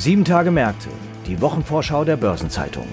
Sieben Tage Märkte, die Wochenvorschau der Börsenzeitung.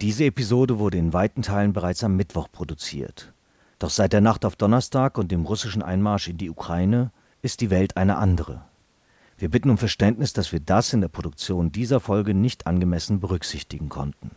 Diese Episode wurde in weiten Teilen bereits am Mittwoch produziert. Doch seit der Nacht auf Donnerstag und dem russischen Einmarsch in die Ukraine ist die Welt eine andere. Wir bitten um Verständnis, dass wir das in der Produktion dieser Folge nicht angemessen berücksichtigen konnten.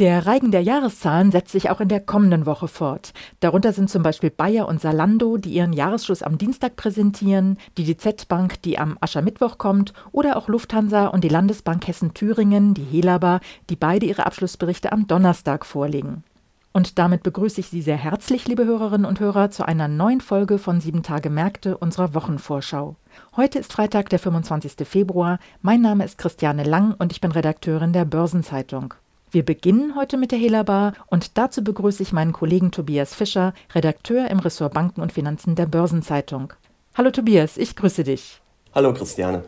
Der Reigen der Jahreszahlen setzt sich auch in der kommenden Woche fort. Darunter sind zum Beispiel Bayer und Salando, die ihren Jahresschluss am Dienstag präsentieren, die DZ Bank, die am Aschermittwoch kommt, oder auch Lufthansa und die Landesbank Hessen-Thüringen, die Helaba, die beide ihre Abschlussberichte am Donnerstag vorlegen. Und damit begrüße ich Sie sehr herzlich, liebe Hörerinnen und Hörer, zu einer neuen Folge von Sieben Tage Märkte unserer Wochenvorschau. Heute ist Freitag, der 25. Februar. Mein Name ist Christiane Lang und ich bin Redakteurin der Börsenzeitung. Wir beginnen heute mit der Helabar und dazu begrüße ich meinen Kollegen Tobias Fischer, Redakteur im Ressort Banken und Finanzen der Börsenzeitung. Hallo Tobias, ich grüße dich. Hallo Christiane.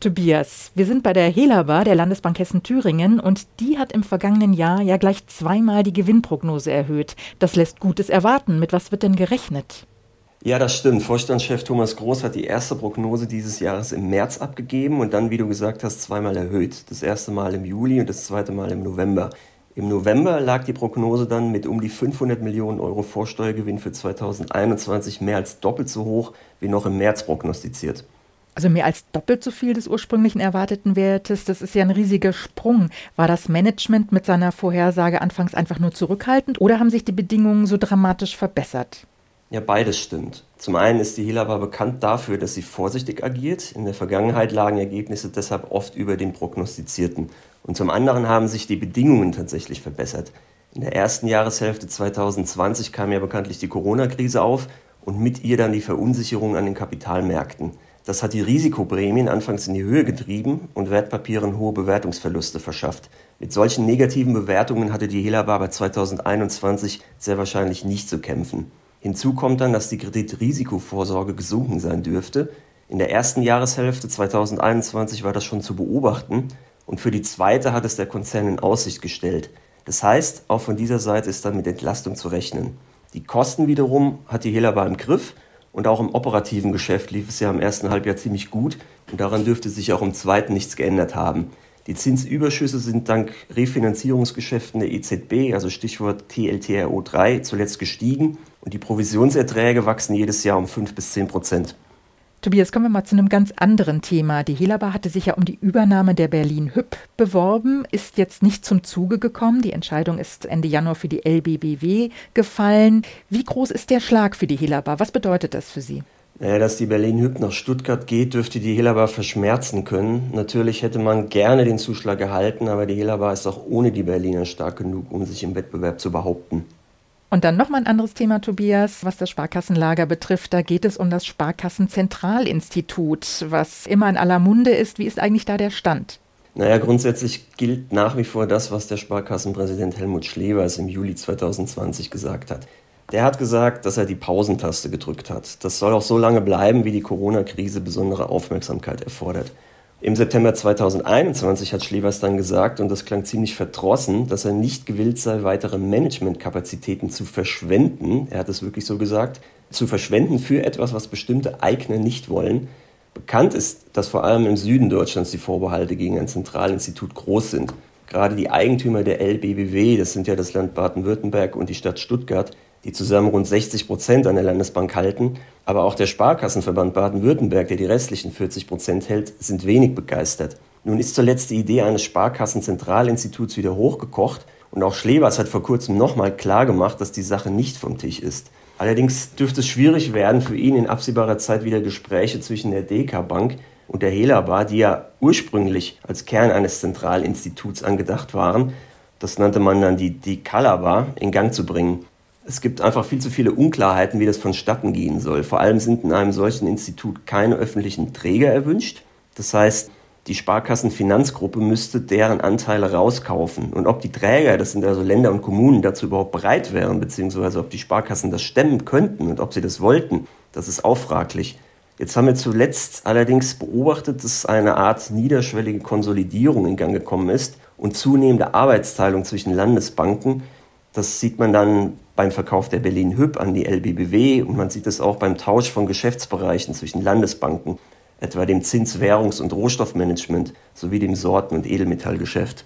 Tobias, wir sind bei der Helabar der Landesbank Hessen-Thüringen und die hat im vergangenen Jahr ja gleich zweimal die Gewinnprognose erhöht. Das lässt Gutes erwarten. Mit was wird denn gerechnet? Ja, das stimmt. Vorstandschef Thomas Groß hat die erste Prognose dieses Jahres im März abgegeben und dann, wie du gesagt hast, zweimal erhöht. Das erste Mal im Juli und das zweite Mal im November. Im November lag die Prognose dann mit um die 500 Millionen Euro Vorsteuergewinn für 2021 mehr als doppelt so hoch wie noch im März prognostiziert. Also mehr als doppelt so viel des ursprünglichen erwarteten Wertes. Das ist ja ein riesiger Sprung. War das Management mit seiner Vorhersage anfangs einfach nur zurückhaltend oder haben sich die Bedingungen so dramatisch verbessert? Ja, beides stimmt. Zum einen ist die Helaba bekannt dafür, dass sie vorsichtig agiert. In der Vergangenheit lagen Ergebnisse deshalb oft über den prognostizierten. Und zum anderen haben sich die Bedingungen tatsächlich verbessert. In der ersten Jahreshälfte 2020 kam ja bekanntlich die Corona-Krise auf und mit ihr dann die Verunsicherung an den Kapitalmärkten. Das hat die Risikoprämien anfangs in die Höhe getrieben und Wertpapieren hohe Bewertungsverluste verschafft. Mit solchen negativen Bewertungen hatte die Helaba aber 2021 sehr wahrscheinlich nicht zu kämpfen. Hinzu kommt dann, dass die Kreditrisikovorsorge gesunken sein dürfte. In der ersten Jahreshälfte 2021 war das schon zu beobachten und für die zweite hat es der Konzern in Aussicht gestellt. Das heißt, auch von dieser Seite ist dann mit Entlastung zu rechnen. Die Kosten wiederum hat die Helaba im Griff und auch im operativen Geschäft lief es ja im ersten Halbjahr ziemlich gut und daran dürfte sich auch im zweiten nichts geändert haben. Die Zinsüberschüsse sind dank Refinanzierungsgeschäften der EZB, also Stichwort TLTRO3, zuletzt gestiegen und die Provisionserträge wachsen jedes Jahr um 5 bis 10 Prozent. Tobias, kommen wir mal zu einem ganz anderen Thema. Die Helaba hatte sich ja um die Übernahme der Berlin Hüb beworben, ist jetzt nicht zum Zuge gekommen. Die Entscheidung ist Ende Januar für die LBBW gefallen. Wie groß ist der Schlag für die Helaba? Was bedeutet das für Sie? Naja, dass die Berlin-Hüb nach Stuttgart geht, dürfte die Helaba verschmerzen können. Natürlich hätte man gerne den Zuschlag erhalten, aber die Helaba ist auch ohne die Berliner stark genug, um sich im Wettbewerb zu behaupten. Und dann nochmal ein anderes Thema, Tobias, was das Sparkassenlager betrifft. Da geht es um das Sparkassenzentralinstitut, was immer in aller Munde ist. Wie ist eigentlich da der Stand? Naja, grundsätzlich gilt nach wie vor das, was der Sparkassenpräsident Helmut Schlevers im Juli 2020 gesagt hat. Der hat gesagt, dass er die Pausentaste gedrückt hat. Das soll auch so lange bleiben, wie die Corona-Krise besondere Aufmerksamkeit erfordert. Im September 2021 hat Schlevers dann gesagt, und das klang ziemlich verdrossen, dass er nicht gewillt sei, weitere Managementkapazitäten zu verschwenden. Er hat es wirklich so gesagt, zu verschwenden für etwas, was bestimmte Eigner nicht wollen. Bekannt ist, dass vor allem im Süden Deutschlands die Vorbehalte gegen ein Zentralinstitut groß sind. Gerade die Eigentümer der LBBW, das sind ja das Land Baden-Württemberg und die Stadt Stuttgart, die zusammen rund 60 Prozent an der Landesbank halten. Aber auch der Sparkassenverband Baden-Württemberg, der die restlichen 40 Prozent hält, sind wenig begeistert. Nun ist zuletzt die Idee eines Sparkassenzentralinstituts wieder hochgekocht und auch Schlevers hat vor kurzem nochmal klargemacht, dass die Sache nicht vom Tisch ist. Allerdings dürfte es schwierig werden, für ihn in absehbarer Zeit wieder Gespräche zwischen der DK Bank und der Helaba, die ja ursprünglich als Kern eines Zentralinstituts angedacht waren, das nannte man dann die Dekalaba, in Gang zu bringen. Es gibt einfach viel zu viele Unklarheiten, wie das vonstatten gehen soll. Vor allem sind in einem solchen Institut keine öffentlichen Träger erwünscht. Das heißt, die Sparkassenfinanzgruppe müsste deren Anteile rauskaufen. Und ob die Träger, das sind also Länder und Kommunen, dazu überhaupt bereit wären, beziehungsweise ob die Sparkassen das stemmen könnten und ob sie das wollten, das ist auch fraglich. Jetzt haben wir zuletzt allerdings beobachtet, dass eine Art niederschwellige Konsolidierung in Gang gekommen ist und zunehmende Arbeitsteilung zwischen Landesbanken. Das sieht man dann beim Verkauf der Berlin Hüb an die LBBW und man sieht es auch beim Tausch von Geschäftsbereichen zwischen Landesbanken, etwa dem Zins-, Währungs- und Rohstoffmanagement sowie dem Sorten- und Edelmetallgeschäft.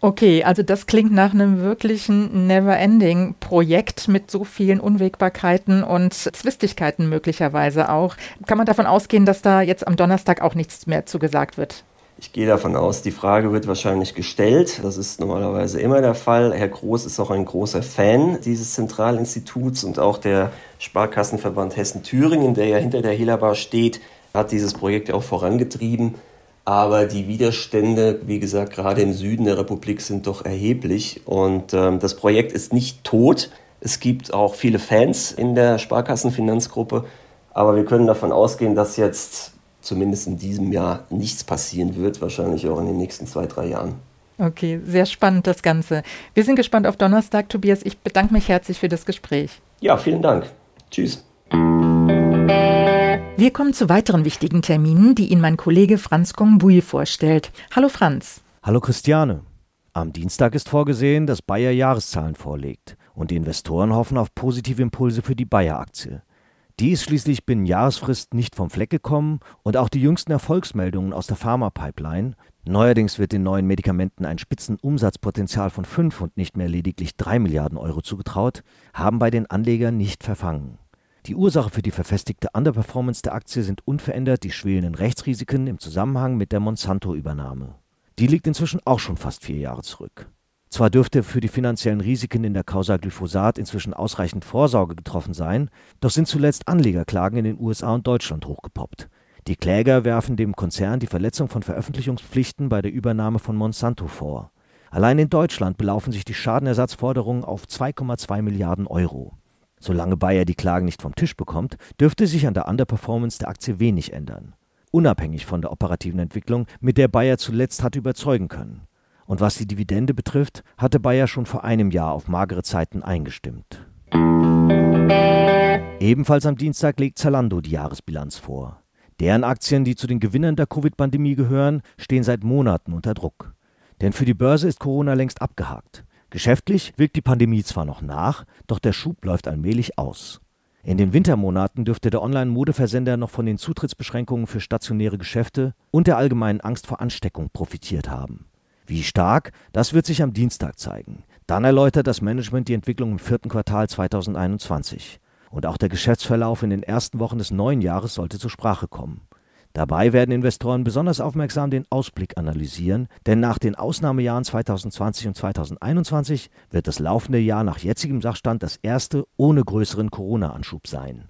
Okay, also das klingt nach einem wirklichen Never-Ending-Projekt mit so vielen Unwägbarkeiten und Zwistigkeiten möglicherweise auch. Kann man davon ausgehen, dass da jetzt am Donnerstag auch nichts mehr zugesagt wird? Ich gehe davon aus, die Frage wird wahrscheinlich gestellt. Das ist normalerweise immer der Fall. Herr Groß ist auch ein großer Fan dieses Zentralinstituts und auch der Sparkassenverband Hessen-Thüringen, der ja hinter der Helaba steht, hat dieses Projekt auch vorangetrieben. Aber die Widerstände, wie gesagt, gerade im Süden der Republik sind doch erheblich. Und ähm, das Projekt ist nicht tot. Es gibt auch viele Fans in der Sparkassenfinanzgruppe. Aber wir können davon ausgehen, dass jetzt zumindest in diesem Jahr nichts passieren wird, wahrscheinlich auch in den nächsten zwei, drei Jahren. Okay, sehr spannend das Ganze. Wir sind gespannt auf Donnerstag, Tobias. Ich bedanke mich herzlich für das Gespräch. Ja, vielen Dank. Tschüss. Wir kommen zu weiteren wichtigen Terminen, die Ihnen mein Kollege Franz Gongbui vorstellt. Hallo Franz. Hallo Christiane. Am Dienstag ist vorgesehen, dass Bayer Jahreszahlen vorlegt und die Investoren hoffen auf positive Impulse für die Bayer-Aktie. Die ist schließlich binnen Jahresfrist nicht vom Fleck gekommen und auch die jüngsten Erfolgsmeldungen aus der Pharma-Pipeline, neuerdings wird den neuen Medikamenten ein Spitzenumsatzpotenzial von 5 und nicht mehr lediglich 3 Milliarden Euro zugetraut, haben bei den Anlegern nicht verfangen. Die Ursache für die verfestigte Underperformance der Aktie sind unverändert die schwelenden Rechtsrisiken im Zusammenhang mit der Monsanto-Übernahme. Die liegt inzwischen auch schon fast vier Jahre zurück. Zwar dürfte für die finanziellen Risiken in der Causa Glyphosat inzwischen ausreichend Vorsorge getroffen sein, doch sind zuletzt Anlegerklagen in den USA und Deutschland hochgepoppt. Die Kläger werfen dem Konzern die Verletzung von Veröffentlichungspflichten bei der Übernahme von Monsanto vor. Allein in Deutschland belaufen sich die Schadenersatzforderungen auf 2,2 Milliarden Euro. Solange Bayer die Klagen nicht vom Tisch bekommt, dürfte sich an der Underperformance der Aktie wenig ändern. Unabhängig von der operativen Entwicklung, mit der Bayer zuletzt hat überzeugen können. Und was die Dividende betrifft, hatte Bayer schon vor einem Jahr auf magere Zeiten eingestimmt. Ebenfalls am Dienstag legt Zalando die Jahresbilanz vor. Deren Aktien, die zu den Gewinnern der Covid-Pandemie gehören, stehen seit Monaten unter Druck. Denn für die Börse ist Corona längst abgehakt. Geschäftlich wirkt die Pandemie zwar noch nach, doch der Schub läuft allmählich aus. In den Wintermonaten dürfte der Online-Modeversender noch von den Zutrittsbeschränkungen für stationäre Geschäfte und der allgemeinen Angst vor Ansteckung profitiert haben. Wie stark, das wird sich am Dienstag zeigen. Dann erläutert das Management die Entwicklung im vierten Quartal 2021. Und auch der Geschäftsverlauf in den ersten Wochen des neuen Jahres sollte zur Sprache kommen. Dabei werden Investoren besonders aufmerksam den Ausblick analysieren, denn nach den Ausnahmejahren 2020 und 2021 wird das laufende Jahr nach jetzigem Sachstand das erste ohne größeren Corona-Anschub sein.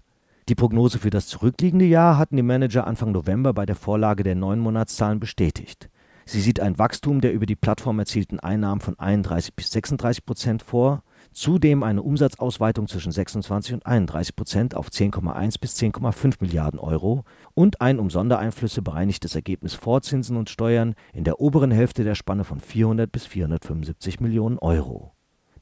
Die Prognose für das zurückliegende Jahr hatten die Manager Anfang November bei der Vorlage der neun Monatszahlen bestätigt. Sie sieht ein Wachstum der über die Plattform erzielten Einnahmen von 31 bis 36 Prozent vor, zudem eine Umsatzausweitung zwischen 26 und 31 Prozent auf 10,1 bis 10,5 Milliarden Euro und ein um Sondereinflüsse bereinigtes Ergebnis vor Zinsen und Steuern in der oberen Hälfte der Spanne von 400 bis 475 Millionen Euro.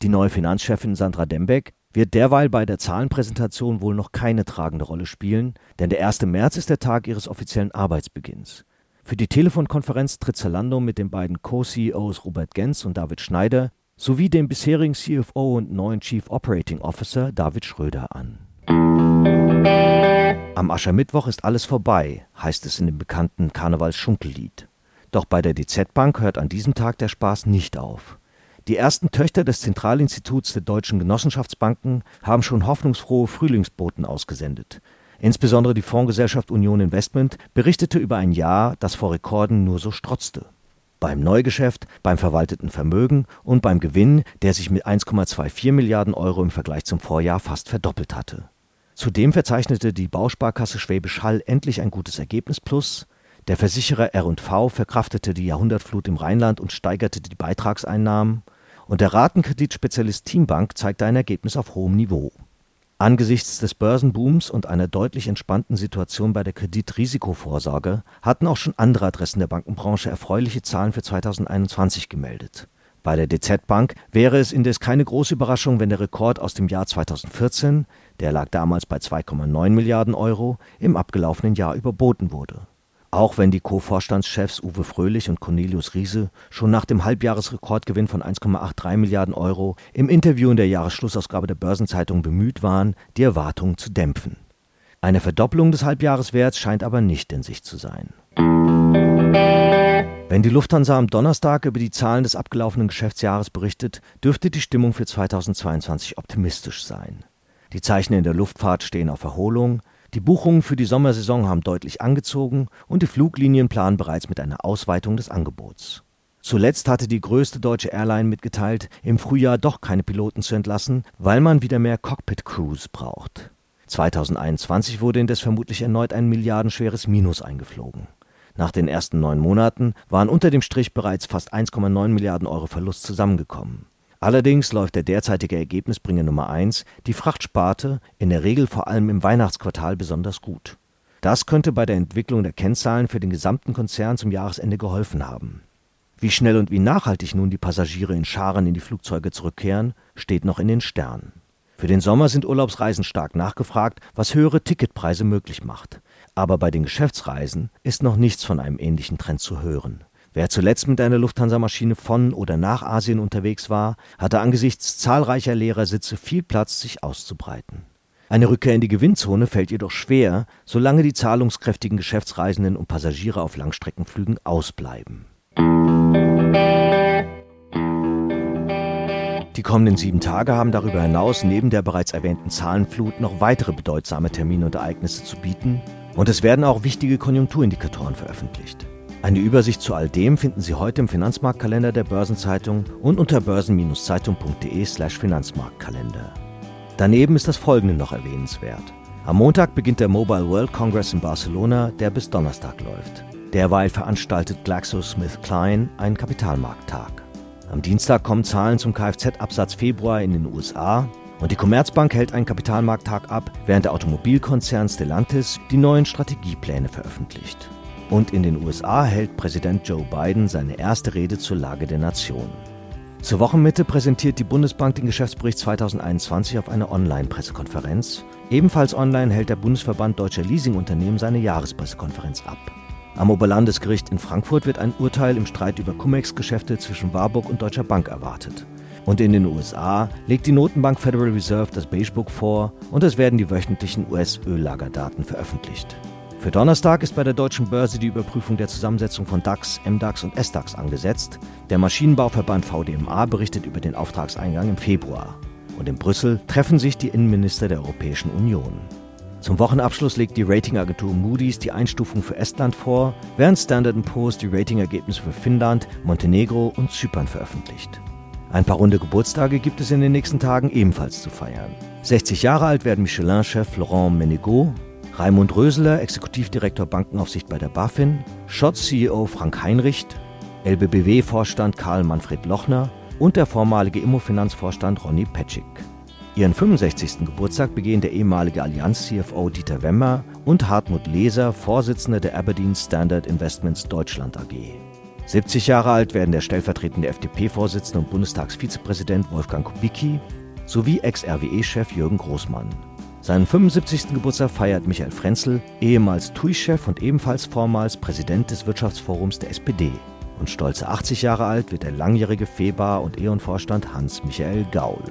Die neue Finanzchefin Sandra Dembeck wird derweil bei der Zahlenpräsentation wohl noch keine tragende Rolle spielen, denn der 1. März ist der Tag ihres offiziellen Arbeitsbeginns. Für die Telefonkonferenz tritt Zalando mit den beiden Co-CEOs Robert Gens und David Schneider sowie dem bisherigen CFO und neuen Chief Operating Officer David Schröder an. Am Aschermittwoch ist alles vorbei, heißt es in dem bekannten Karnevals-Schunkellied. Doch bei der DZ Bank hört an diesem Tag der Spaß nicht auf. Die ersten Töchter des Zentralinstituts der deutschen Genossenschaftsbanken haben schon hoffnungsfrohe Frühlingsboten ausgesendet. Insbesondere die Fondsgesellschaft Union Investment berichtete über ein Jahr, das vor Rekorden nur so strotzte. Beim Neugeschäft, beim verwalteten Vermögen und beim Gewinn, der sich mit 1,24 Milliarden Euro im Vergleich zum Vorjahr fast verdoppelt hatte. Zudem verzeichnete die Bausparkasse Schwäbisch Hall endlich ein gutes Ergebnis plus. Der Versicherer R&V verkraftete die Jahrhundertflut im Rheinland und steigerte die Beitragseinnahmen. Und der Ratenkreditspezialist Teambank zeigte ein Ergebnis auf hohem Niveau. Angesichts des Börsenbooms und einer deutlich entspannten Situation bei der Kreditrisikovorsorge hatten auch schon andere Adressen der Bankenbranche erfreuliche Zahlen für 2021 gemeldet. Bei der DZ Bank wäre es indes keine große Überraschung, wenn der Rekord aus dem Jahr 2014, der lag damals bei 2,9 Milliarden Euro, im abgelaufenen Jahr überboten wurde. Auch wenn die Co-Vorstandschefs Uwe Fröhlich und Cornelius Riese schon nach dem Halbjahresrekordgewinn von 1,83 Milliarden Euro im Interview in der Jahresschlussausgabe der Börsenzeitung bemüht waren, die Erwartungen zu dämpfen. Eine Verdoppelung des Halbjahreswerts scheint aber nicht in Sicht zu sein. Wenn die Lufthansa am Donnerstag über die Zahlen des abgelaufenen Geschäftsjahres berichtet, dürfte die Stimmung für 2022 optimistisch sein. Die Zeichen in der Luftfahrt stehen auf Erholung, die Buchungen für die Sommersaison haben deutlich angezogen und die Fluglinien planen bereits mit einer Ausweitung des Angebots. Zuletzt hatte die größte deutsche Airline mitgeteilt, im Frühjahr doch keine Piloten zu entlassen, weil man wieder mehr Cockpit-Crews braucht. 2021 wurde indes vermutlich erneut ein milliardenschweres Minus eingeflogen. Nach den ersten neun Monaten waren unter dem Strich bereits fast 1,9 Milliarden Euro Verlust zusammengekommen. Allerdings läuft der derzeitige Ergebnisbringer Nummer 1, die Frachtsparte, in der Regel vor allem im Weihnachtsquartal besonders gut. Das könnte bei der Entwicklung der Kennzahlen für den gesamten Konzern zum Jahresende geholfen haben. Wie schnell und wie nachhaltig nun die Passagiere in Scharen in die Flugzeuge zurückkehren, steht noch in den Sternen. Für den Sommer sind Urlaubsreisen stark nachgefragt, was höhere Ticketpreise möglich macht. Aber bei den Geschäftsreisen ist noch nichts von einem ähnlichen Trend zu hören. Wer zuletzt mit einer Lufthansa-Maschine von oder nach Asien unterwegs war, hatte angesichts zahlreicher leerer Sitze viel Platz, sich auszubreiten. Eine Rückkehr in die Gewinnzone fällt jedoch schwer, solange die zahlungskräftigen Geschäftsreisenden und Passagiere auf Langstreckenflügen ausbleiben. Die kommenden sieben Tage haben darüber hinaus neben der bereits erwähnten Zahlenflut noch weitere bedeutsame Termine und Ereignisse zu bieten, und es werden auch wichtige Konjunkturindikatoren veröffentlicht. Eine Übersicht zu all dem finden Sie heute im Finanzmarktkalender der Börsenzeitung und unter börsen-zeitung.de/slash Finanzmarktkalender. Daneben ist das folgende noch erwähnenswert. Am Montag beginnt der Mobile World Congress in Barcelona, der bis Donnerstag läuft. Derweil veranstaltet GlaxoSmithKline einen Kapitalmarkttag. Am Dienstag kommen Zahlen zum Kfz-Absatz Februar in den USA und die Commerzbank hält einen Kapitalmarkttag ab, während der Automobilkonzern Stellantis die neuen Strategiepläne veröffentlicht. Und in den USA hält Präsident Joe Biden seine erste Rede zur Lage der Nation. Zur Wochenmitte präsentiert die Bundesbank den Geschäftsbericht 2021 auf einer Online-Pressekonferenz. Ebenfalls online hält der Bundesverband Deutscher Leasingunternehmen seine Jahrespressekonferenz ab. Am Oberlandesgericht in Frankfurt wird ein Urteil im Streit über Cum-Ex-Geschäfte zwischen Warburg und Deutscher Bank erwartet. Und in den USA legt die Notenbank Federal Reserve das Beigebook vor und es werden die wöchentlichen US-Öllagerdaten veröffentlicht. Für Donnerstag ist bei der deutschen Börse die Überprüfung der Zusammensetzung von DAX, MDAX und SDAX angesetzt. Der Maschinenbauverband VDMA berichtet über den Auftragseingang im Februar. Und in Brüssel treffen sich die Innenminister der Europäischen Union. Zum Wochenabschluss legt die Ratingagentur Moody's die Einstufung für Estland vor, während Standard Poor's die Ratingergebnisse für Finnland, Montenegro und Zypern veröffentlicht. Ein paar runde Geburtstage gibt es in den nächsten Tagen ebenfalls zu feiern. 60 Jahre alt werden Michelin-Chef Laurent Menegot, Raimund Röseler, Exekutivdirektor Bankenaufsicht bei der BaFin, Schotz-CEO Frank Heinricht, LBBW-Vorstand Karl Manfred Lochner und der vormalige Immofinanzvorstand Ronny Petschik. Ihren 65. Geburtstag begehen der ehemalige Allianz-CFO Dieter Wemmer und Hartmut Leser, Vorsitzender der Aberdeen Standard Investments Deutschland AG. 70 Jahre alt werden der stellvertretende FDP-Vorsitzende und Bundestagsvizepräsident Wolfgang Kubicki sowie Ex-RWE-Chef Jürgen Großmann. Seinen 75. Geburtstag feiert Michael Frenzel, ehemals TUI-Chef und ebenfalls vormals Präsident des Wirtschaftsforums der SPD. Und stolze 80 Jahre alt wird der langjährige FEBA und E.ON-Vorstand Hans-Michael Gaul.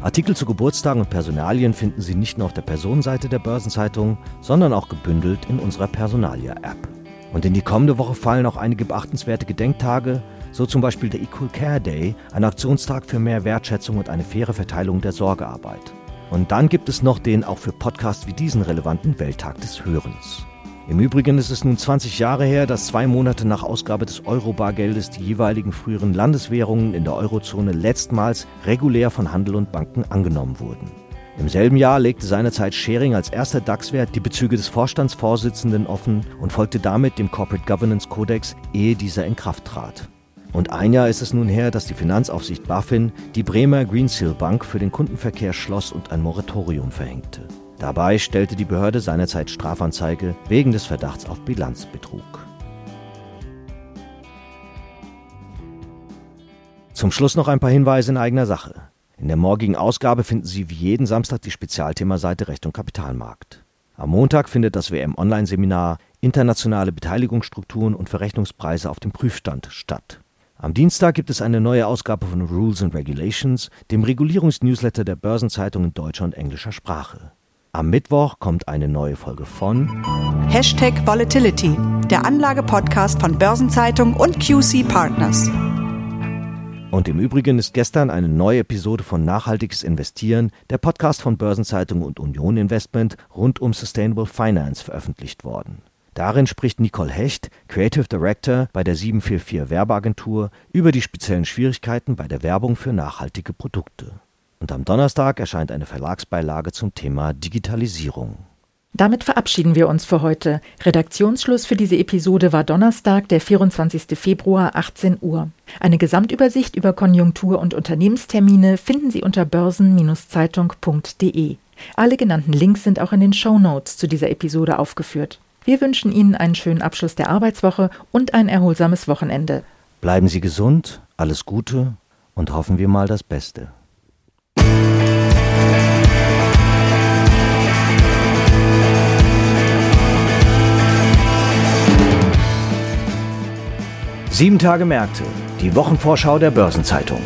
Artikel zu Geburtstagen und Personalien finden Sie nicht nur auf der Personenseite der Börsenzeitung, sondern auch gebündelt in unserer Personalia-App. Und in die kommende Woche fallen auch einige beachtenswerte Gedenktage, so zum Beispiel der Equal Care Day, ein Aktionstag für mehr Wertschätzung und eine faire Verteilung der Sorgearbeit. Und dann gibt es noch den auch für Podcasts wie diesen relevanten Welttag des Hörens. Im Übrigen ist es nun 20 Jahre her, dass zwei Monate nach Ausgabe des Euro-Bargeldes die jeweiligen früheren Landeswährungen in der Eurozone letztmals regulär von Handel und Banken angenommen wurden. Im selben Jahr legte seinerzeit Schering als erster DAX-Wert die Bezüge des Vorstandsvorsitzenden offen und folgte damit dem Corporate Governance Codex, ehe dieser in Kraft trat. Und ein Jahr ist es nun her, dass die Finanzaufsicht BaFin die Bremer Greensill Bank für den Kundenverkehr schloss und ein Moratorium verhängte. Dabei stellte die Behörde seinerzeit Strafanzeige wegen des Verdachts auf Bilanzbetrug. Zum Schluss noch ein paar Hinweise in eigener Sache. In der morgigen Ausgabe finden Sie wie jeden Samstag die Spezialthemaseite Recht und Kapitalmarkt. Am Montag findet das WM-Online-Seminar Internationale Beteiligungsstrukturen und Verrechnungspreise auf dem Prüfstand statt. Am Dienstag gibt es eine neue Ausgabe von Rules and Regulations, dem Regulierungsnewsletter der Börsenzeitung in deutscher und englischer Sprache. Am Mittwoch kommt eine neue Folge von Hashtag Volatility, der Anlage-Podcast von Börsenzeitung und QC Partners. Und im Übrigen ist gestern eine neue Episode von Nachhaltiges Investieren, der Podcast von Börsenzeitung und Union Investment rund um Sustainable Finance veröffentlicht worden. Darin spricht Nicole Hecht, Creative Director bei der 744 Werbeagentur, über die speziellen Schwierigkeiten bei der Werbung für nachhaltige Produkte. Und am Donnerstag erscheint eine Verlagsbeilage zum Thema Digitalisierung. Damit verabschieden wir uns für heute. Redaktionsschluss für diese Episode war Donnerstag, der 24. Februar, 18 Uhr. Eine Gesamtübersicht über Konjunktur- und Unternehmenstermine finden Sie unter börsen-zeitung.de. Alle genannten Links sind auch in den Show Notes zu dieser Episode aufgeführt. Wir wünschen Ihnen einen schönen Abschluss der Arbeitswoche und ein erholsames Wochenende. Bleiben Sie gesund, alles Gute und hoffen wir mal das Beste. Sieben Tage Märkte, die Wochenvorschau der Börsenzeitung.